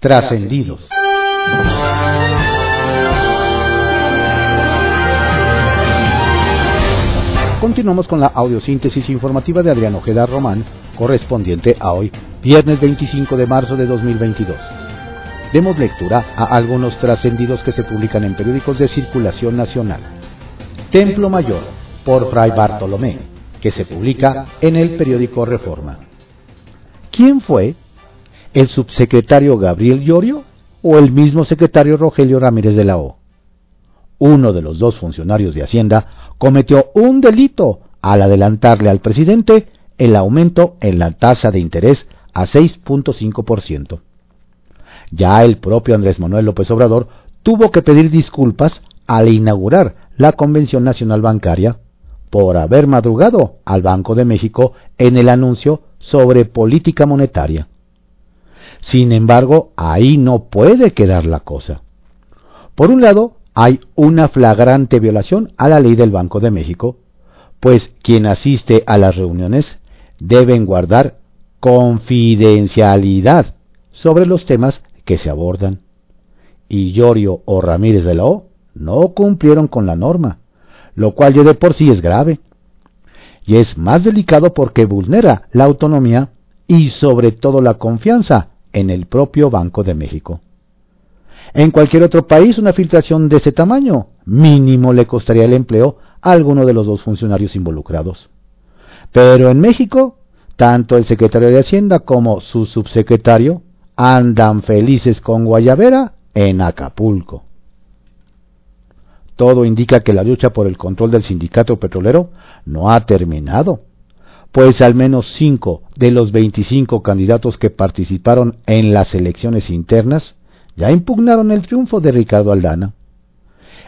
Trascendidos. Continuamos con la audiosíntesis informativa de Adrián Ojeda Román, correspondiente a hoy, viernes 25 de marzo de 2022. Demos lectura a algunos trascendidos que se publican en periódicos de circulación nacional. Templo Mayor, por Fray Bartolomé, que se publica en el periódico Reforma. ¿Quién fue? ¿El subsecretario Gabriel Llorio o el mismo secretario Rogelio Ramírez de la O? Uno de los dos funcionarios de Hacienda cometió un delito al adelantarle al presidente el aumento en la tasa de interés a 6.5%. Ya el propio Andrés Manuel López Obrador tuvo que pedir disculpas al inaugurar la Convención Nacional Bancaria por haber madrugado al Banco de México en el anuncio sobre política monetaria. Sin embargo, ahí no puede quedar la cosa. Por un lado, hay una flagrante violación a la ley del Banco de México, pues quien asiste a las reuniones deben guardar confidencialidad sobre los temas que se abordan. Y Llorio o Ramírez de la O no cumplieron con la norma, lo cual ya de por sí es grave. Y es más delicado porque vulnera la autonomía y sobre todo la confianza en el propio Banco de México. En cualquier otro país una filtración de ese tamaño mínimo le costaría el empleo a alguno de los dos funcionarios involucrados. Pero en México, tanto el secretario de Hacienda como su subsecretario andan felices con Guayavera en Acapulco. Todo indica que la lucha por el control del sindicato petrolero no ha terminado, pues al menos cinco de los 25 candidatos que participaron en las elecciones internas ya impugnaron el triunfo de Ricardo Aldana.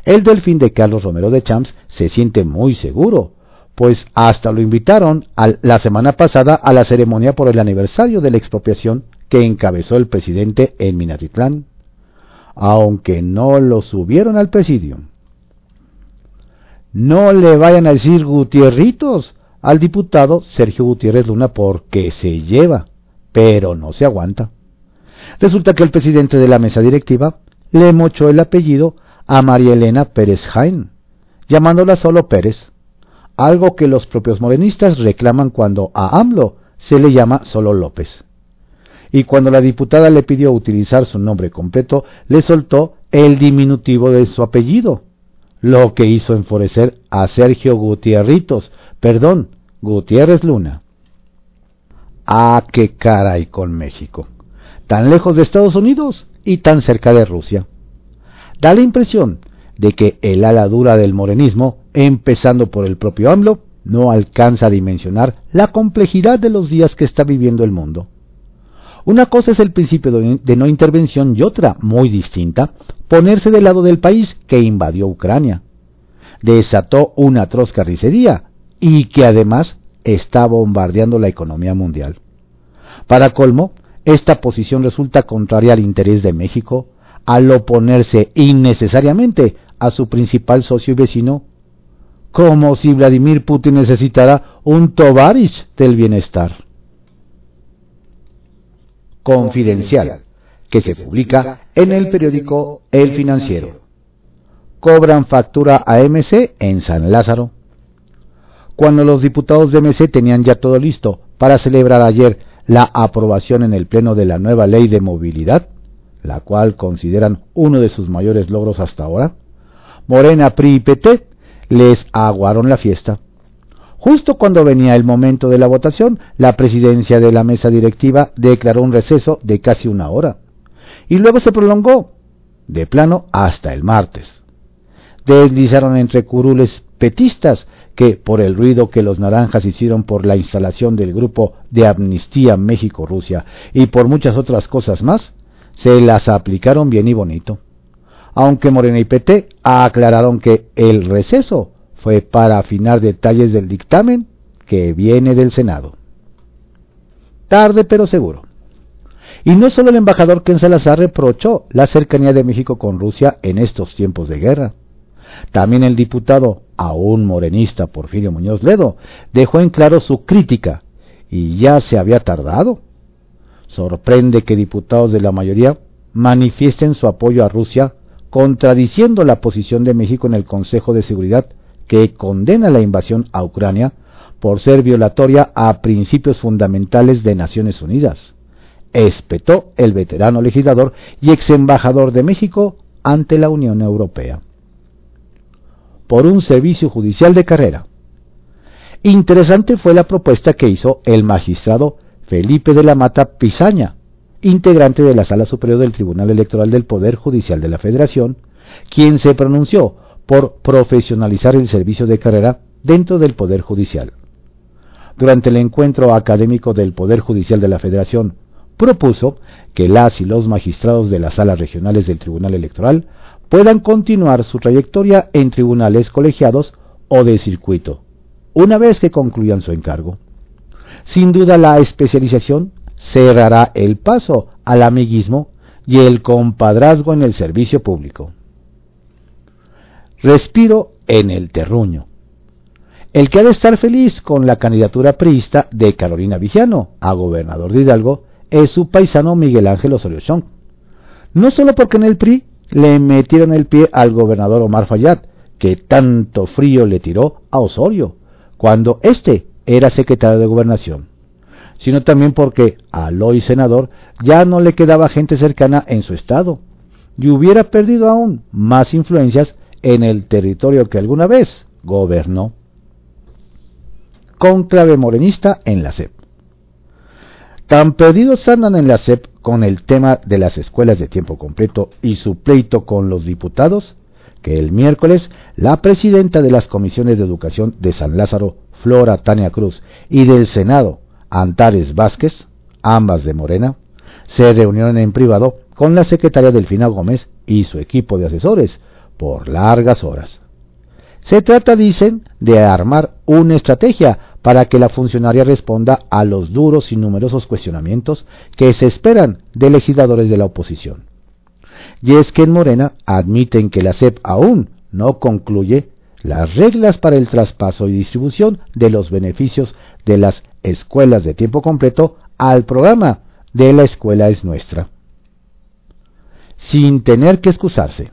El delfín de Carlos Romero de Champs se siente muy seguro, pues hasta lo invitaron la semana pasada a la ceremonia por el aniversario de la expropiación que encabezó el presidente en Minatitlán, aunque no lo subieron al presidio. No le vayan a decir Gutierritos al diputado Sergio Gutiérrez Luna porque se lleva, pero no se aguanta. Resulta que el presidente de la mesa directiva le mochó el apellido a María Elena Pérez Jaén, llamándola solo Pérez, algo que los propios morenistas reclaman cuando a AMLO se le llama solo López y cuando la diputada le pidió utilizar su nombre completo, le soltó el diminutivo de su apellido, lo que hizo enfurecer a Sergio Gutierritos, perdón, Gutiérrez Luna. Ah, qué caray con México, tan lejos de Estados Unidos y tan cerca de Rusia. Da la impresión de que el ala dura del morenismo, empezando por el propio AMLO, no alcanza a dimensionar la complejidad de los días que está viviendo el mundo. Una cosa es el principio de no intervención y otra, muy distinta, ponerse del lado del país que invadió Ucrania. Desató una atroz carnicería y que además está bombardeando la economía mundial. Para colmo, esta posición resulta contraria al interés de México al oponerse innecesariamente a su principal socio y vecino, como si Vladimir Putin necesitara un Tovarish del bienestar confidencial, que se publica en el periódico El Financiero. Cobran factura a en San Lázaro. Cuando los diputados de MC tenían ya todo listo para celebrar ayer la aprobación en el Pleno de la nueva ley de movilidad, la cual consideran uno de sus mayores logros hasta ahora, Morena, PRI y PT les aguaron la fiesta Justo cuando venía el momento de la votación, la presidencia de la mesa directiva declaró un receso de casi una hora. Y luego se prolongó, de plano, hasta el martes. Deslizaron entre curules petistas que, por el ruido que los naranjas hicieron por la instalación del grupo de Amnistía México-Rusia y por muchas otras cosas más, se las aplicaron bien y bonito. Aunque Morena y PT aclararon que el receso fue para afinar detalles del dictamen que viene del Senado. Tarde pero seguro. Y no solo el embajador Ken Salazar reprochó la cercanía de México con Rusia en estos tiempos de guerra. También el diputado, aún morenista Porfirio Muñoz Ledo, dejó en claro su crítica y ya se había tardado. Sorprende que diputados de la mayoría manifiesten su apoyo a Rusia, contradiciendo la posición de México en el Consejo de Seguridad que condena la invasión a Ucrania por ser violatoria a principios fundamentales de Naciones Unidas, espetó el veterano legislador y ex embajador de México ante la Unión Europea. Por un servicio judicial de carrera. Interesante fue la propuesta que hizo el magistrado Felipe de la Mata Pizaña, integrante de la Sala Superior del Tribunal Electoral del Poder Judicial de la Federación, quien se pronunció por profesionalizar el servicio de carrera dentro del Poder Judicial. Durante el encuentro académico del Poder Judicial de la Federación, propuso que las y los magistrados de las salas regionales del Tribunal Electoral puedan continuar su trayectoria en tribunales colegiados o de circuito, una vez que concluyan su encargo. Sin duda la especialización cerrará el paso al amiguismo y el compadrazgo en el servicio público. Respiro en el terruño. El que ha de estar feliz con la candidatura priista de Carolina Vigiano a gobernador de Hidalgo es su paisano Miguel Ángel Osorio Chong. No solo porque en el PRI le metieron el pie al gobernador Omar Fayad, que tanto frío le tiró a Osorio, cuando éste era secretario de gobernación, sino también porque al hoy senador ya no le quedaba gente cercana en su estado, y hubiera perdido aún más influencias en el territorio que alguna vez gobernó. Conclave morenista en la SEP. Tan perdidos andan en la SEP con el tema de las escuelas de tiempo completo y su pleito con los diputados, que el miércoles la presidenta de las comisiones de educación de San Lázaro, Flora Tania Cruz, y del Senado, Antares Vázquez, ambas de Morena, se reunieron en privado con la secretaria Delfina Gómez y su equipo de asesores, por largas horas. Se trata, dicen, de armar una estrategia para que la funcionaria responda a los duros y numerosos cuestionamientos que se esperan de legisladores de la oposición. Y es que en Morena admiten que la SEP aún no concluye las reglas para el traspaso y distribución de los beneficios de las escuelas de tiempo completo al programa de la escuela es nuestra. Sin tener que excusarse.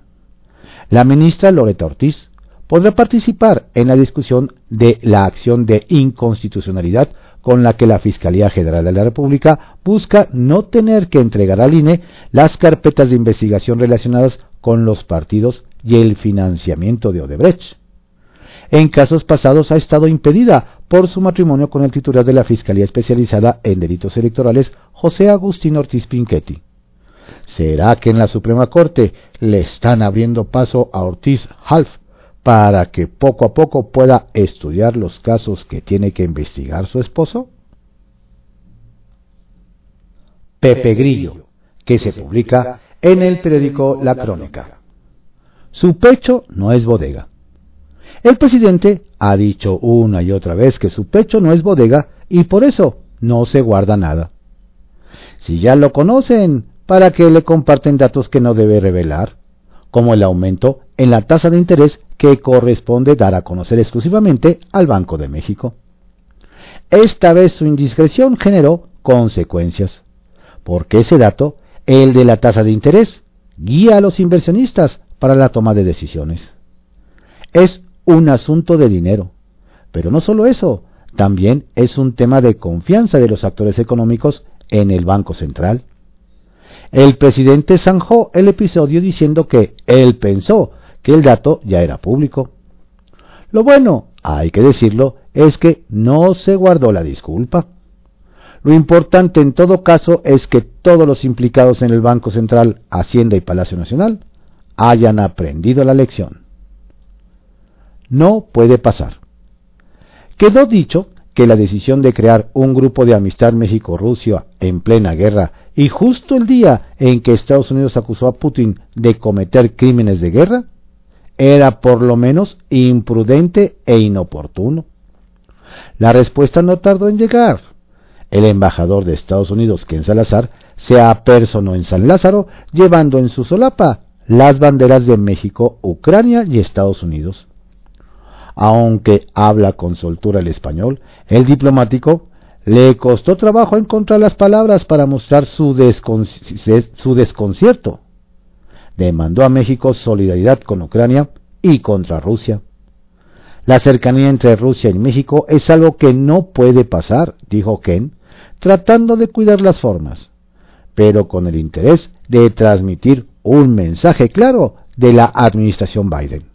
La ministra Loreta Ortiz podrá participar en la discusión de la acción de inconstitucionalidad con la que la Fiscalía General de la República busca no tener que entregar al INE las carpetas de investigación relacionadas con los partidos y el financiamiento de Odebrecht. En casos pasados ha estado impedida por su matrimonio con el titular de la Fiscalía Especializada en Delitos Electorales, José Agustín Ortiz Pinchetti. ¿Será que en la Suprema Corte le están abriendo paso a Ortiz Half para que poco a poco pueda estudiar los casos que tiene que investigar su esposo? Pepe Grillo, que se publica en el periódico La Crónica. Su pecho no es bodega. El presidente ha dicho una y otra vez que su pecho no es bodega y por eso no se guarda nada. Si ya lo conocen, para que le comparten datos que no debe revelar, como el aumento en la tasa de interés que corresponde dar a conocer exclusivamente al Banco de México. Esta vez su indiscreción generó consecuencias, porque ese dato, el de la tasa de interés, guía a los inversionistas para la toma de decisiones. Es un asunto de dinero, pero no solo eso, también es un tema de confianza de los actores económicos en el Banco Central. El presidente zanjó el episodio diciendo que él pensó que el dato ya era público. Lo bueno, hay que decirlo, es que no se guardó la disculpa. Lo importante en todo caso es que todos los implicados en el Banco Central, Hacienda y Palacio Nacional hayan aprendido la lección. No puede pasar. Quedó dicho que la decisión de crear un grupo de amistad México-Rusia en plena guerra y justo el día en que Estados Unidos acusó a Putin de cometer crímenes de guerra, era por lo menos imprudente e inoportuno. La respuesta no tardó en llegar. El embajador de Estados Unidos, Ken Salazar, se apersonó en San Lázaro llevando en su solapa las banderas de México, Ucrania y Estados Unidos. Aunque habla con soltura el español, el diplomático Le costó trabajo encontrar las palabras para mostrar su, desconcierto. Demandó a México solidaridad con Ucrania y contra Rusia. La cercanía entre Rusia y México es algo que no puede pasar, dijo Ken, tratando de cuidar las formas, pero con el interés de transmitir un mensaje claro de la administración Biden.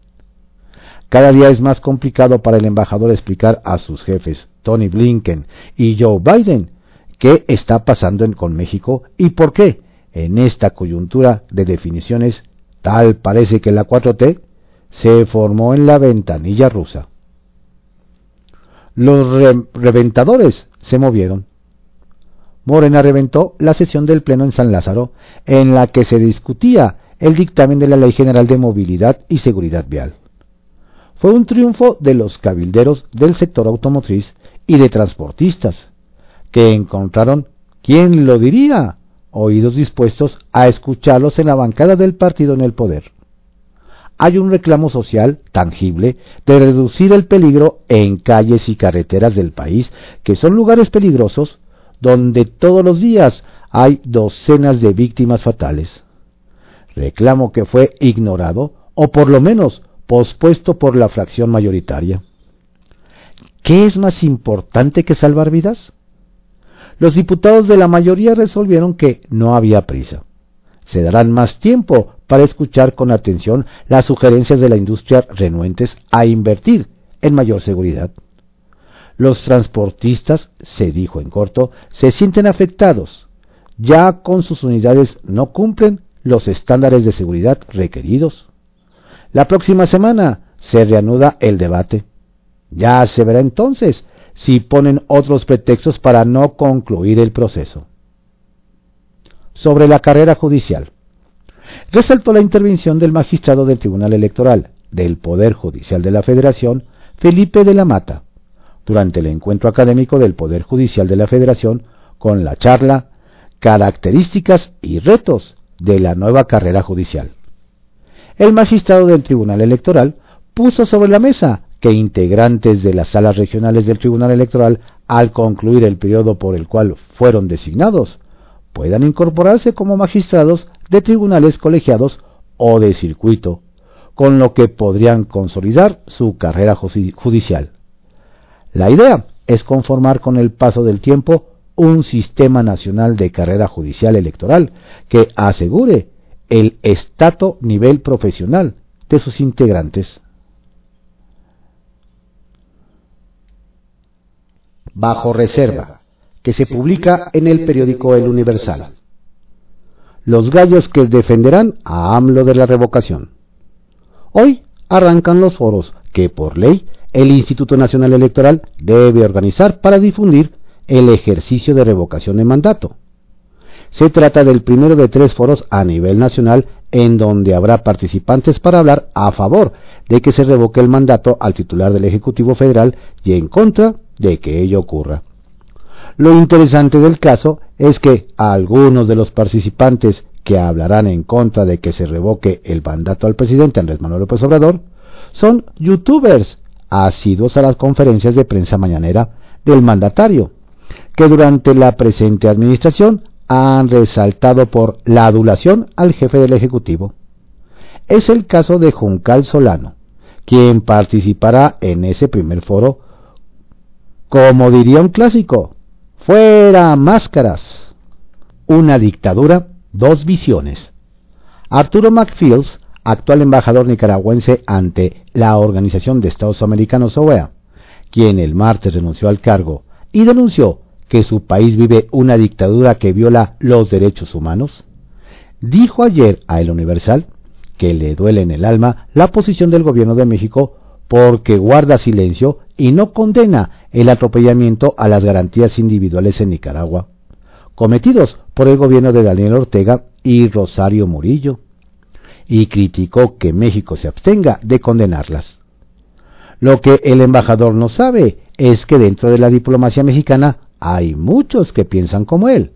Cada día es más complicado para el embajador explicar a sus jefes, Tony Blinken y Joe Biden, qué está pasando con México y por qué, en esta coyuntura de definiciones, tal parece que la 4T se formó en la ventanilla rusa. Los reventadores se movieron. Morena reventó la sesión del Pleno en San Lázaro, en la que se discutía el dictamen de la Ley General de Movilidad y Seguridad Vial fue un triunfo de los cabilderos del sector automotriz y de transportistas, que encontraron, ¿quién lo diría?, oídos dispuestos a escucharlos en la bancada del partido en el poder. Hay un reclamo social tangible de reducir el peligro en calles y carreteras del país, que son lugares peligrosos donde todos los días hay docenas de víctimas fatales. Reclamo que fue ignorado, o por lo menos pospuesto por la fracción mayoritaria. ¿Qué es más importante que salvar vidas? Los diputados de la mayoría resolvieron que no había prisa. Se darán más tiempo para escuchar con atención las sugerencias de la industria renuentes a invertir en mayor seguridad. Los transportistas, se dijo en corto, se sienten afectados. Ya con sus unidades no cumplen los estándares de seguridad requeridos. La próxima semana se reanuda el debate. Ya se verá entonces si ponen otros pretextos para no concluir el proceso. Sobre la carrera judicial. Resaltó la intervención del magistrado del Tribunal Electoral del Poder Judicial de la Federación, Felipe de la Mata, durante el encuentro académico del Poder Judicial de la Federación con la charla Características y retos de la nueva carrera judicial el magistrado del Tribunal Electoral puso sobre la mesa que integrantes de las salas regionales del Tribunal Electoral, al concluir el periodo por el cual fueron designados, puedan incorporarse como magistrados de tribunales colegiados o de circuito, con lo que podrían consolidar su carrera judicial. La idea es conformar con el paso del tiempo un sistema nacional de carrera judicial electoral que asegure el estato nivel profesional de sus integrantes. Bajo reserva, que se publica en el periódico El Universal. Los gallos que defenderán a AMLO de la revocación. Hoy arrancan los foros que por ley el Instituto Nacional Electoral debe organizar para difundir el ejercicio de revocación de mandato. Se trata del primero de tres foros a nivel nacional en donde habrá participantes para hablar a favor de que se revoque el mandato al titular del Ejecutivo Federal y en contra de que ello ocurra. Lo interesante del caso es que algunos de los participantes que hablarán en contra de que se revoque el mandato al presidente Andrés Manuel López Obrador son youtubers asiduos a las conferencias de prensa mañanera del mandatario, que durante la presente administración han resaltado por la adulación al jefe del Ejecutivo. Es el caso de Juncal Solano, quien participará en ese primer foro. Como diría un clásico, fuera máscaras. Una dictadura, dos visiones. Arturo McFields, actual embajador nicaragüense ante la Organización de Estados Americanos OEA, quien el martes renunció al cargo y denunció que su país vive una dictadura que viola los derechos humanos? Dijo ayer a El Universal que le duele en el alma la posición del gobierno de México porque guarda silencio y no condena el atropellamiento a las garantías individuales en Nicaragua, cometidos por el gobierno de Daniel Ortega y Rosario Murillo, y criticó que México se abstenga de condenarlas. Lo que el embajador no sabe es que dentro de la diplomacia mexicana hay muchos que piensan como él.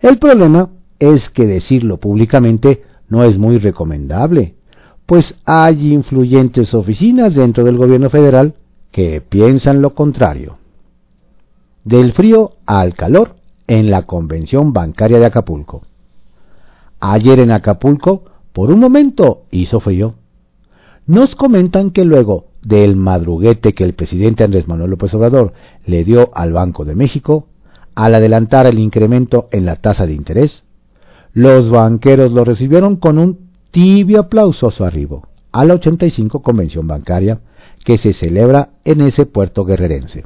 El problema es que decirlo públicamente no es muy recomendable, pues hay influyentes oficinas dentro del gobierno federal que piensan lo contrario. del frío al calor en la convención bancaria de Acapulco. Ayer en Acapulco, por un momento, hizo frío. Nos comentan que luego del madruguete que el presidente Andrés Manuel López Obrador le dio al Banco de México, al adelantar el incremento en la tasa de interés, los banqueros lo recibieron con un tibio aplauso a su arribo a la 85 Convención Bancaria que se celebra en ese puerto guerrerense.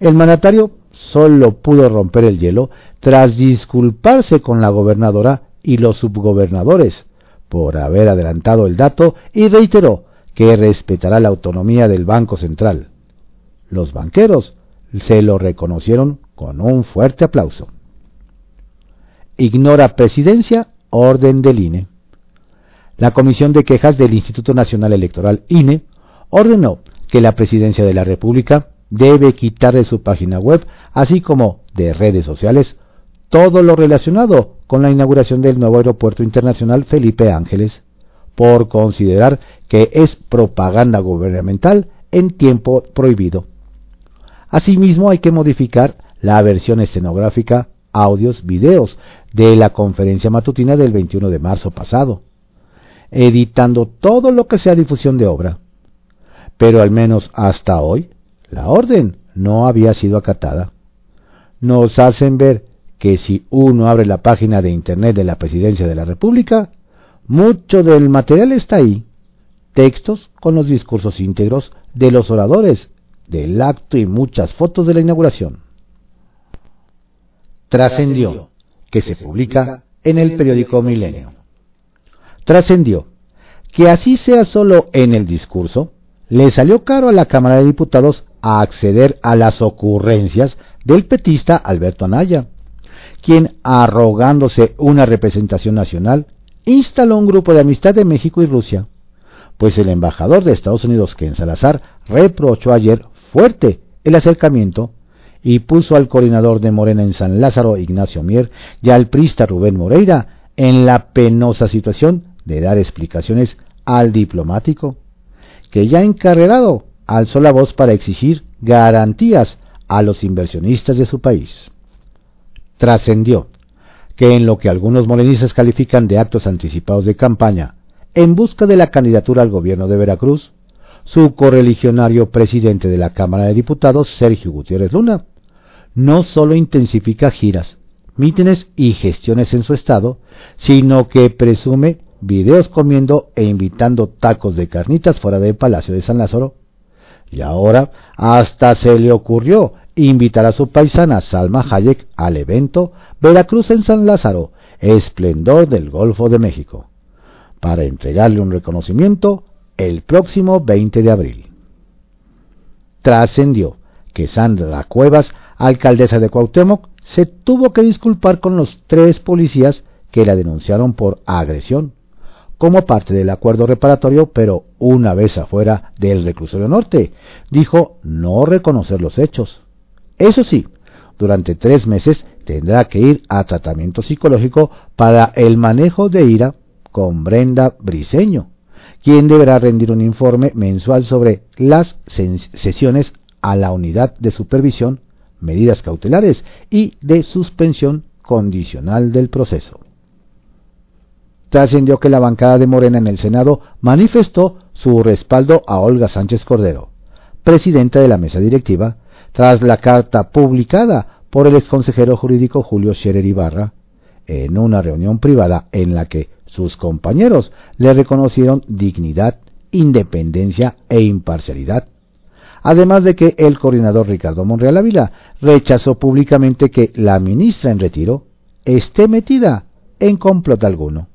El mandatario solo pudo romper el hielo tras disculparse con la gobernadora y los subgobernadores por haber adelantado el dato y reiteró que respetará la autonomía del Banco Central. Los banqueros se lo reconocieron con un fuerte aplauso. Ignora presidencia, orden del INE. La Comisión de Quejas del Instituto Nacional Electoral INE ordenó que la Presidencia de la República debe quitar de su página web, así como de redes sociales, todo lo relacionado con la inauguración del nuevo aeropuerto internacional Felipe Ángeles, por considerar que es propaganda gubernamental en tiempo prohibido. Asimismo, hay que modificar la versión escenográfica, audios, videos de la conferencia matutina del 21 de marzo pasado, editando todo lo que sea difusión de obra. Pero al menos hasta hoy, la orden no había sido acatada. Nos hacen ver que si uno abre la página de Internet de la Presidencia de la República, mucho del material está ahí. Textos con los discursos íntegros de los oradores del acto y muchas fotos de la inauguración. Trascendió, que se publica en el periódico Milenio. Trascendió, que así sea solo en el discurso, le salió caro a la Cámara de Diputados a acceder a las ocurrencias del petista Alberto Anaya, quien, arrogándose una representación nacional, instaló un grupo de amistad de México y Rusia, pues el embajador de Estados Unidos, Ken Salazar, reprochó ayer fuerte el acercamiento y puso al coordinador de Morena en San Lázaro, Ignacio Mier, y al prista Rubén Moreira en la penosa situación de dar explicaciones al diplomático que ya encarregado alzó la voz para exigir garantías a los inversionistas de su país. Trascendió que en lo que algunos morenistas califican de actos anticipados de campaña en busca de la candidatura al gobierno de Veracruz, su correligionario presidente de la Cámara de Diputados, Sergio Gutiérrez Luna, no solo intensifica giras, mítines y gestiones en su estado, sino que presume videos comiendo e invitando tacos de carnitas fuera del Palacio de San Lázaro. Y ahora hasta se le ocurrió invitar a su paisana Salma Hayek al evento Veracruz en San Lázaro, esplendor del Golfo de México, para entregarle un reconocimiento el próximo 20 de abril. Trascendió que Sandra Cuevas, alcaldesa de Cuauhtémoc, se tuvo que disculpar con los tres policías que la denunciaron por agresión como parte del acuerdo reparatorio, pero una vez afuera del reclusorio norte, dijo no reconocer los hechos. Eso sí, durante tres meses tendrá que ir a tratamiento psicológico para el manejo de ira con Brenda Briseño, quien deberá rendir un informe mensual sobre las sesiones a la unidad de supervisión, medidas cautelares y de suspensión condicional del proceso trascendió que la bancada de Morena en el Senado manifestó su respaldo a Olga Sánchez Cordero, presidenta de la mesa directiva, tras la carta publicada por el exconsejero jurídico Julio Scherer Ibarra en una reunión privada en la que sus compañeros le reconocieron dignidad, independencia e imparcialidad. Además de que el coordinador Ricardo Monreal Ávila rechazó públicamente que la ministra en retiro esté metida en complot alguno.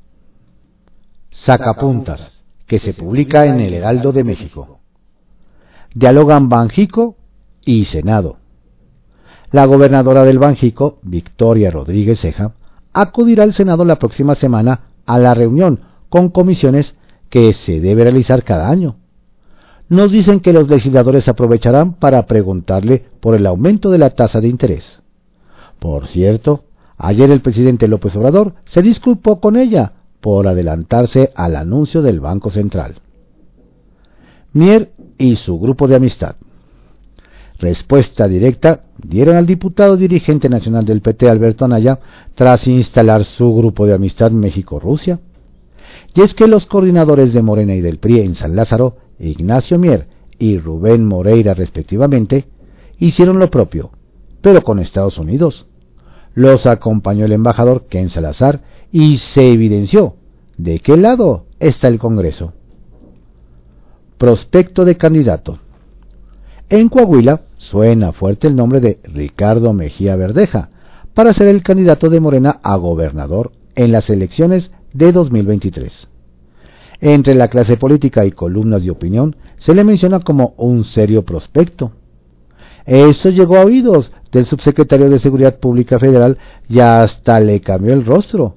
Sacapuntas, que se publica en el Heraldo de México. Dialogan Banjico y Senado. La gobernadora del Banjico, Victoria Rodríguez Ceja, acudirá al Senado la próxima semana a la reunión con comisiones que se debe realizar cada año. Nos dicen que los legisladores aprovecharán para preguntarle por el aumento de la tasa de interés. Por cierto, ayer el presidente López Obrador se disculpó con ella por adelantarse al anuncio del Banco Central. Mier y su grupo de amistad. respuesta directa dieron al diputado dirigente nacional del PT Alberto Anaya tras instalar su grupo de amistad México-Rusia. Y es que los coordinadores de Morena y del PRI en San Lázaro, Ignacio Mier y Rubén Moreira respectivamente, hicieron lo propio, pero con Estados Unidos. Los acompañó el embajador Ken Salazar y se evidenció de qué lado está el Congreso. Prospecto de candidato. En Coahuila suena fuerte el nombre de Ricardo Mejía Verdeja para ser el candidato de Morena a gobernador en las elecciones de 2023. Entre la clase política y columnas de opinión se le menciona como un serio prospecto. Eso llegó a oídos del subsecretario de Seguridad Pública Federal y hasta le cambió el rostro.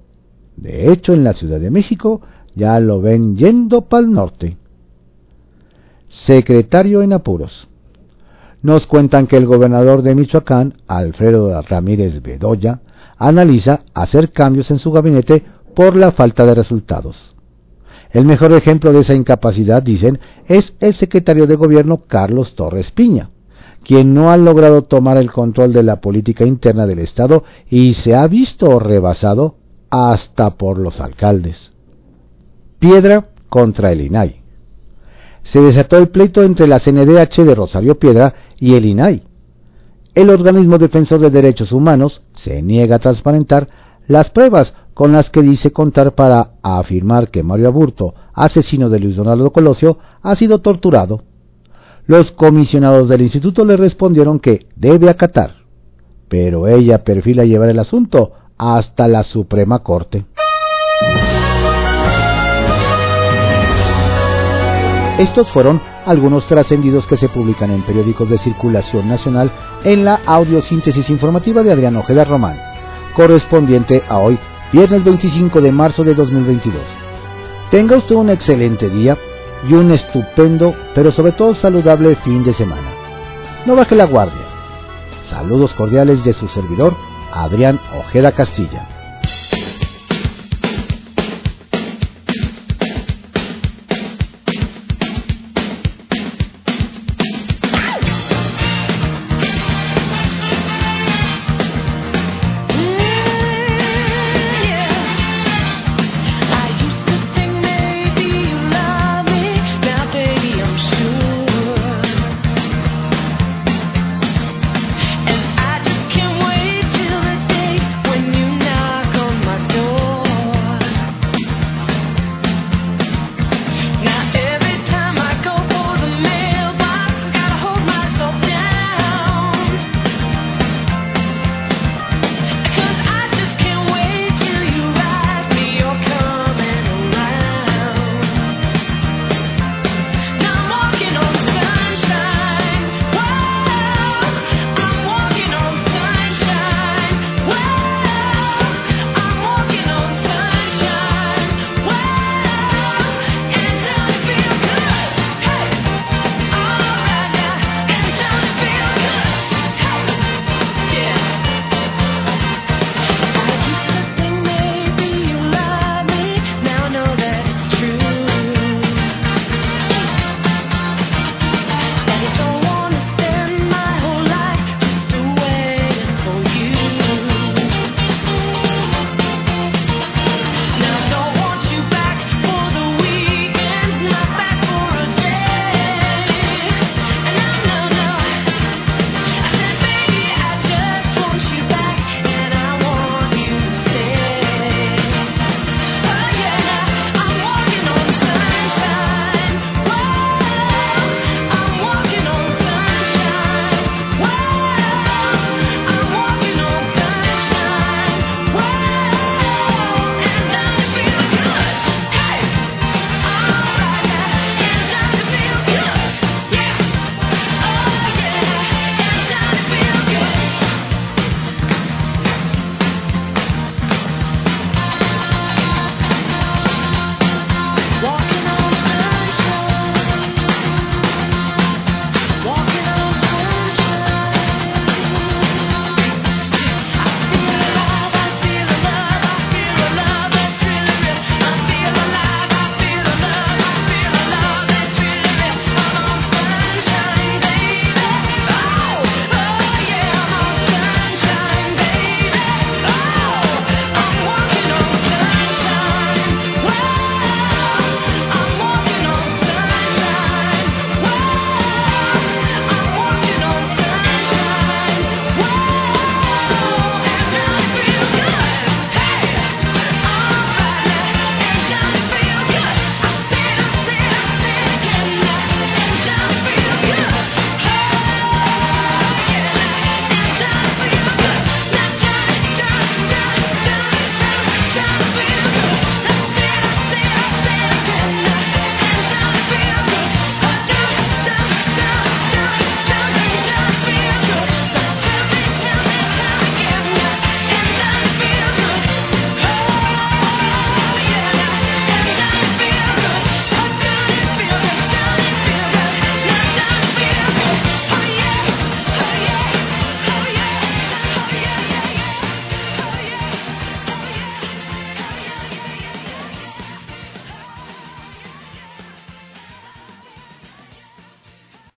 De hecho, en la Ciudad de México ya lo ven yendo para el norte. Secretario en apuros nos cuentan que el gobernador de Michoacán, Alfredo Ramírez Bedoya, analiza hacer cambios en su gabinete por la falta de resultados. El mejor ejemplo de esa incapacidad, dicen, es el secretario de gobierno Carlos Torres Piña, quien no ha logrado tomar el control de la política interna del Estado y se ha visto rebasado hasta por los alcaldes. Piedra contra el INAI se desató el pleito entre la CNDH de Rosario Piedra y el INAI. El organismo defensor de derechos humanos se niega a transparentar las pruebas con las que dice contar para afirmar que Mario Aburto, asesino de Luis Donaldo Colosio, ha sido torturado. Los comisionados del instituto le respondieron que debe acatar, pero ella perfila llevar el asunto hasta la Suprema Corte. Estos fueron algunos trascendidos que se publican en periódicos de circulación nacional en la audiosíntesis informativa de Adrián Ojeda Román, correspondiente a hoy, viernes 25 de marzo de 2022. Tenga usted un excelente día y un estupendo, pero sobre todo saludable fin de semana. No baje la guardia. Saludos cordiales de su servidor, Adrián Ojeda Castilla.